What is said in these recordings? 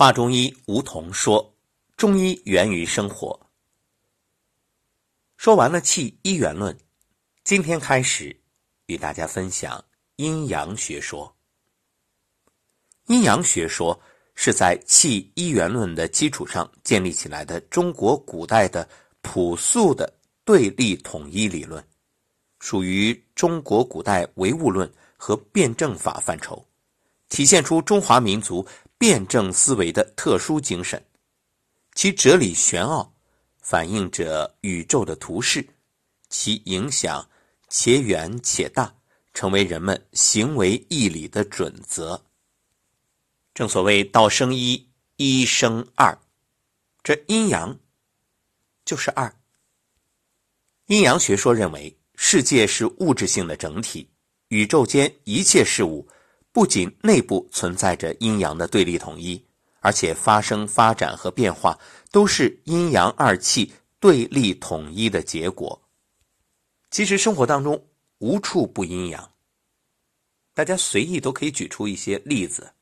华中医吴桐说：“中医源于生活。”说完了气一元论，今天开始与大家分享阴阳学说。阴阳学说是在气一元论的基础上建立起来的中国古代的朴素的对立统一理论，属于中国古代唯物论和辩证法范畴，体现出中华民族。辩证思维的特殊精神，其哲理玄奥，反映着宇宙的图式，其影响且远且大，成为人们行为义理的准则。正所谓道生一，一生二，这阴阳就是二。阴阳学说认为，世界是物质性的整体，宇宙间一切事物。不仅内部存在着阴阳的对立统一，而且发生、发展和变化都是阴阳二气对立统一的结果。其实生活当中无处不阴阳，大家随意都可以举出一些例子，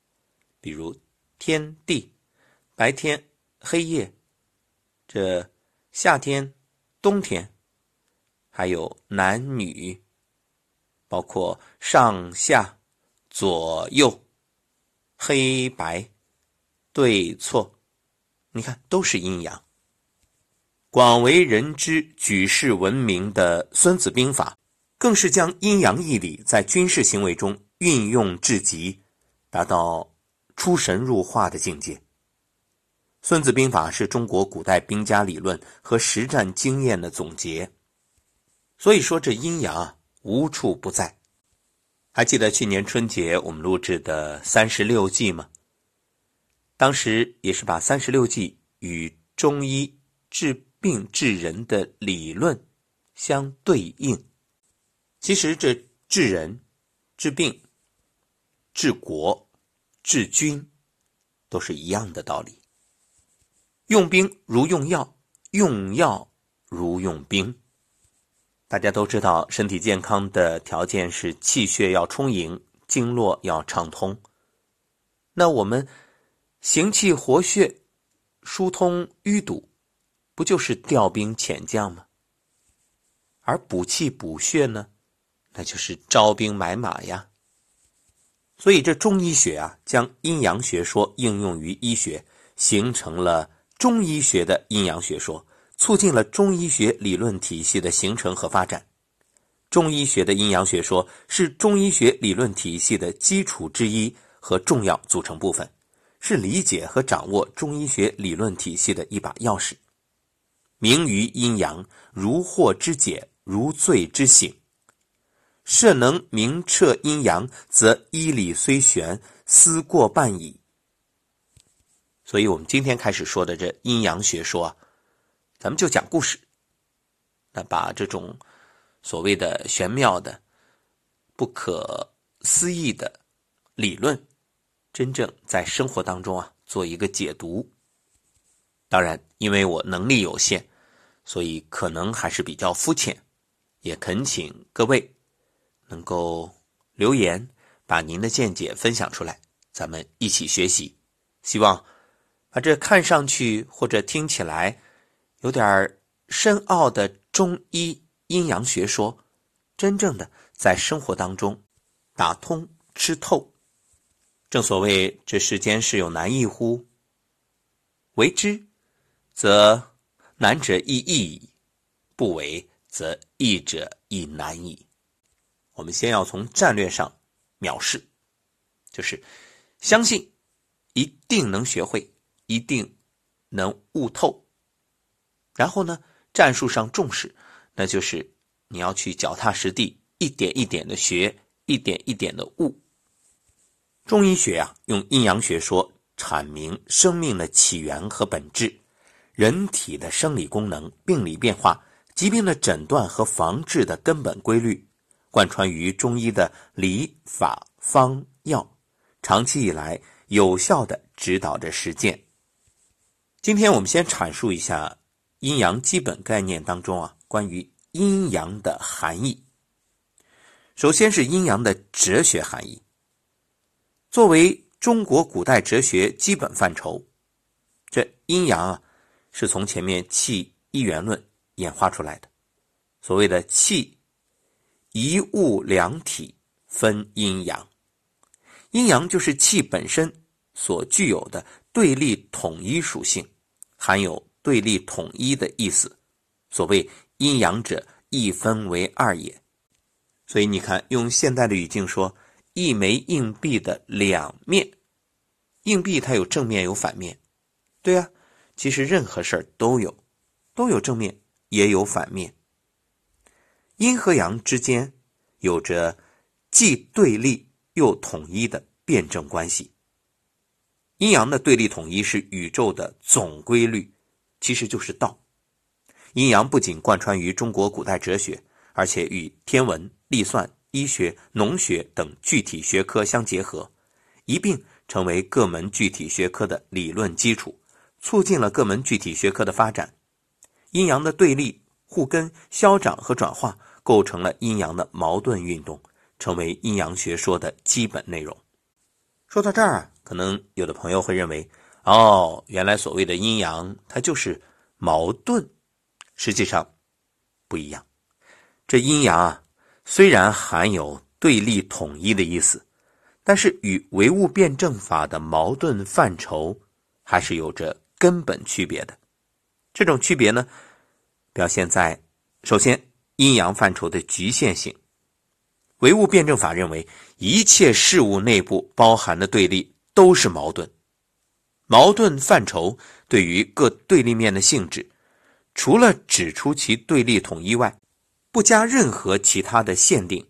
比如天地、白天、黑夜，这夏天、冬天，还有男女，包括上下。左右、黑白、对错，你看都是阴阳。广为人知、举世闻名的《孙子兵法》，更是将阴阳义理在军事行为中运用至极，达到出神入化的境界。《孙子兵法》是中国古代兵家理论和实战经验的总结，所以说这阴阳啊无处不在。还记得去年春节我们录制的三十六计吗？当时也是把三十六计与中医治病治人的理论相对应。其实这治人、治病、治国、治军都是一样的道理。用兵如用药，用药如用兵。大家都知道，身体健康的条件是气血要充盈，经络要畅通。那我们行气活血、疏通淤堵，不就是调兵遣将吗？而补气补血呢，那就是招兵买马呀。所以这中医学啊，将阴阳学说应用于医学，形成了中医学的阴阳学说。促进了中医学理论体系的形成和发展。中医学的阴阳学说是中医学理论体系的基础之一和重要组成部分，是理解和掌握中医学理论体系的一把钥匙。明于阴阳，如惑之解，如醉之醒。设能明彻阴阳，则医理虽玄，思过半矣。所以，我们今天开始说的这阴阳学说啊。咱们就讲故事，那把这种所谓的玄妙的、不可思议的理论，真正在生活当中啊做一个解读。当然，因为我能力有限，所以可能还是比较肤浅，也恳请各位能够留言，把您的见解分享出来，咱们一起学习。希望把这看上去或者听起来。有点深奥的中医阴阳学说，真正的在生活当中打通吃透。正所谓这世间事有难易乎？为之，则难者易易；不为，则易者亦难矣。我们先要从战略上藐视，就是相信一定能学会，一定能悟透。然后呢，战术上重视，那就是你要去脚踏实地，一点一点的学，一点一点的悟。中医学啊，用阴阳学说阐明生命的起源和本质，人体的生理功能、病理变化、疾病的诊断和防治的根本规律，贯穿于中医的理法方药，长期以来有效的指导着实践。今天我们先阐述一下。阴阳基本概念当中啊，关于阴阳的含义。首先是阴阳的哲学含义。作为中国古代哲学基本范畴，这阴阳啊，是从前面气一元论演化出来的。所谓的气，一物两体分阴阳，阴阳就是气本身所具有的对立统一属性，含有对立统一的意思。所谓阴阳者，一分为二也。所以你看，用现代的语境说，一枚硬币的两面，硬币它有正面有反面，对呀。其实任何事儿都有，都有正面也有反面。阴和阳之间有着既对立又统一的辩证关系。阴阳的对立统一是宇宙的总规律，其实就是道。阴阳不仅贯穿于中国古代哲学，而且与天文。历算、医学、农学等具体学科相结合，一并成为各门具体学科的理论基础，促进了各门具体学科的发展。阴阳的对立、互根、消长和转化，构成了阴阳的矛盾运动，成为阴阳学说的基本内容。说到这儿，可能有的朋友会认为，哦，原来所谓的阴阳，它就是矛盾。实际上，不一样。这阴阳啊。虽然含有对立统一的意思，但是与唯物辩证法的矛盾范畴还是有着根本区别的。这种区别呢，表现在首先阴阳范畴的局限性。唯物辩证法认为，一切事物内部包含的对立都是矛盾。矛盾范畴对于各对立面的性质，除了指出其对立统一外，不加任何其他的限定，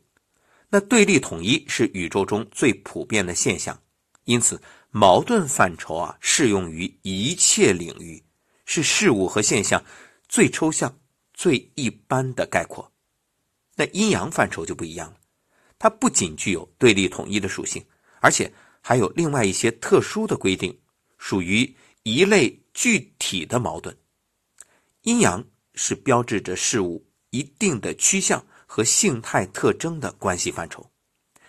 那对立统一是宇宙中最普遍的现象，因此矛盾范畴啊适用于一切领域，是事物和现象最抽象、最一般的概括。那阴阳范畴就不一样了，它不仅具有对立统一的属性，而且还有另外一些特殊的规定，属于一类具体的矛盾。阴阳是标志着事物。一定的趋向和性态特征的关系范畴，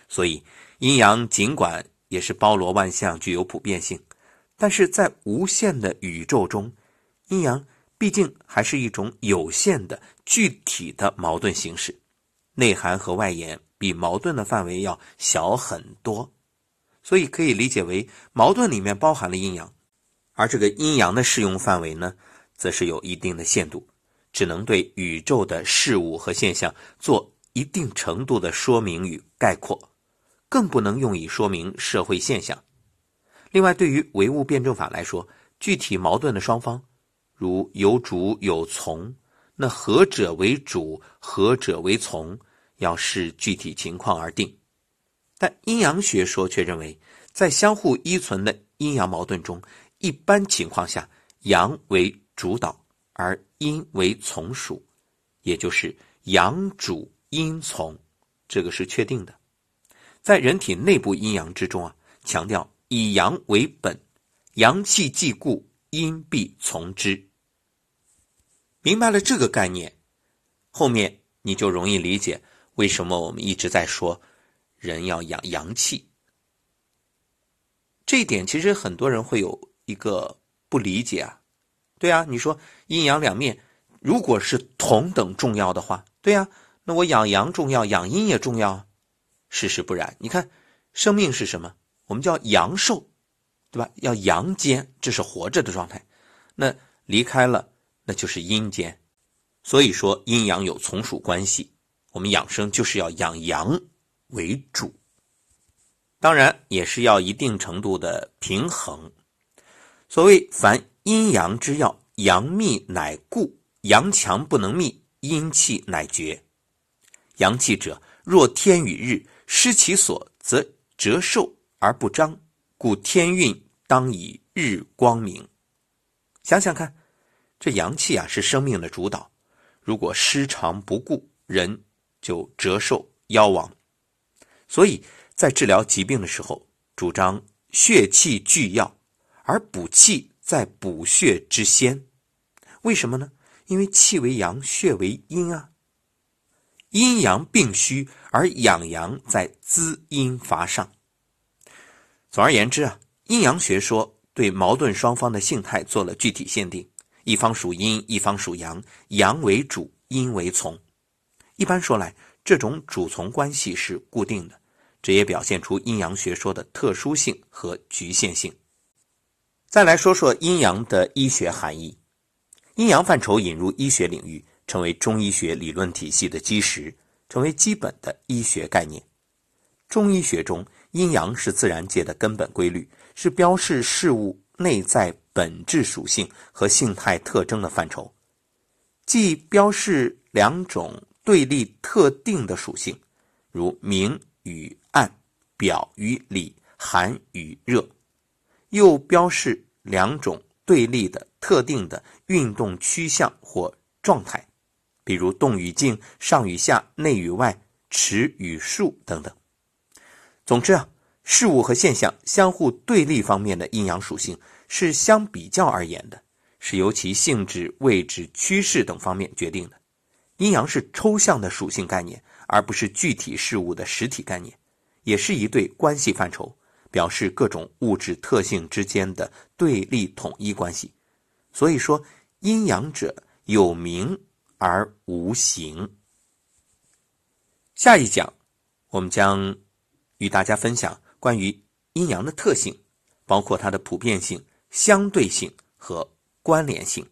所以阴阳尽管也是包罗万象、具有普遍性，但是在无限的宇宙中，阴阳毕竟还是一种有限的具体的矛盾形式，内涵和外延比矛盾的范围要小很多，所以可以理解为矛盾里面包含了阴阳，而这个阴阳的适用范围呢，则是有一定的限度。只能对宇宙的事物和现象做一定程度的说明与概括，更不能用以说明社会现象。另外，对于唯物辩证法来说，具体矛盾的双方，如有主有从，那何者为主，何者为从，要视具体情况而定。但阴阳学说却认为，在相互依存的阴阳矛盾中，一般情况下，阳为主导。而阴为从属，也就是阳主阴从，这个是确定的。在人体内部阴阳之中啊，强调以阳为本，阳气既固，阴必从之。明白了这个概念，后面你就容易理解为什么我们一直在说人要养阳气。这一点其实很多人会有一个不理解啊。对啊，你说阴阳两面，如果是同等重要的话，对呀，那我养阳重要，养阴也重要啊。事实不然，你看，生命是什么？我们叫阳寿，对吧？要阳间，这是活着的状态。那离开了，那就是阴间。所以说，阴阳有从属关系。我们养生就是要养阳为主，当然也是要一定程度的平衡。所谓凡。阴阳之要，阳密乃固，阳强不能密，阴气乃绝。阳气者，若天与日，失其所，则折寿而不彰，故天运当以日光明。想想看，这阳气啊，是生命的主导，如果失常不顾，人就折寿夭亡。所以在治疗疾病的时候，主张血气俱要，而补气。在补血之先，为什么呢？因为气为阳，血为阴啊。阴阳并虚，而养阳在滋阴伐上。总而言之啊，阴阳学说对矛盾双方的性态做了具体限定：一方属阴，一方属阳，阳为主，阴为从。一般说来，这种主从关系是固定的，这也表现出阴阳学说的特殊性和局限性。再来说说阴阳的医学含义。阴阳范畴引入医学领域，成为中医学理论体系的基石，成为基本的医学概念。中医学中，阴阳是自然界的根本规律，是标示事物内在本质属性和性态特征的范畴，既标示两种对立特定的属性，如明与暗、表与里、寒与热，又标示两种对立的。特定的运动趋向或状态，比如动与静、上与下、内与外、迟与数等等。总之啊，事物和现象相互对立方面的阴阳属性是相比较而言的，是由其性质、位置、趋势等方面决定的。阴阳是抽象的属性概念，而不是具体事物的实体概念，也是一对关系范畴，表示各种物质特性之间的对立统一关系。所以说，阴阳者有名而无形。下一讲，我们将与大家分享关于阴阳的特性，包括它的普遍性、相对性和关联性。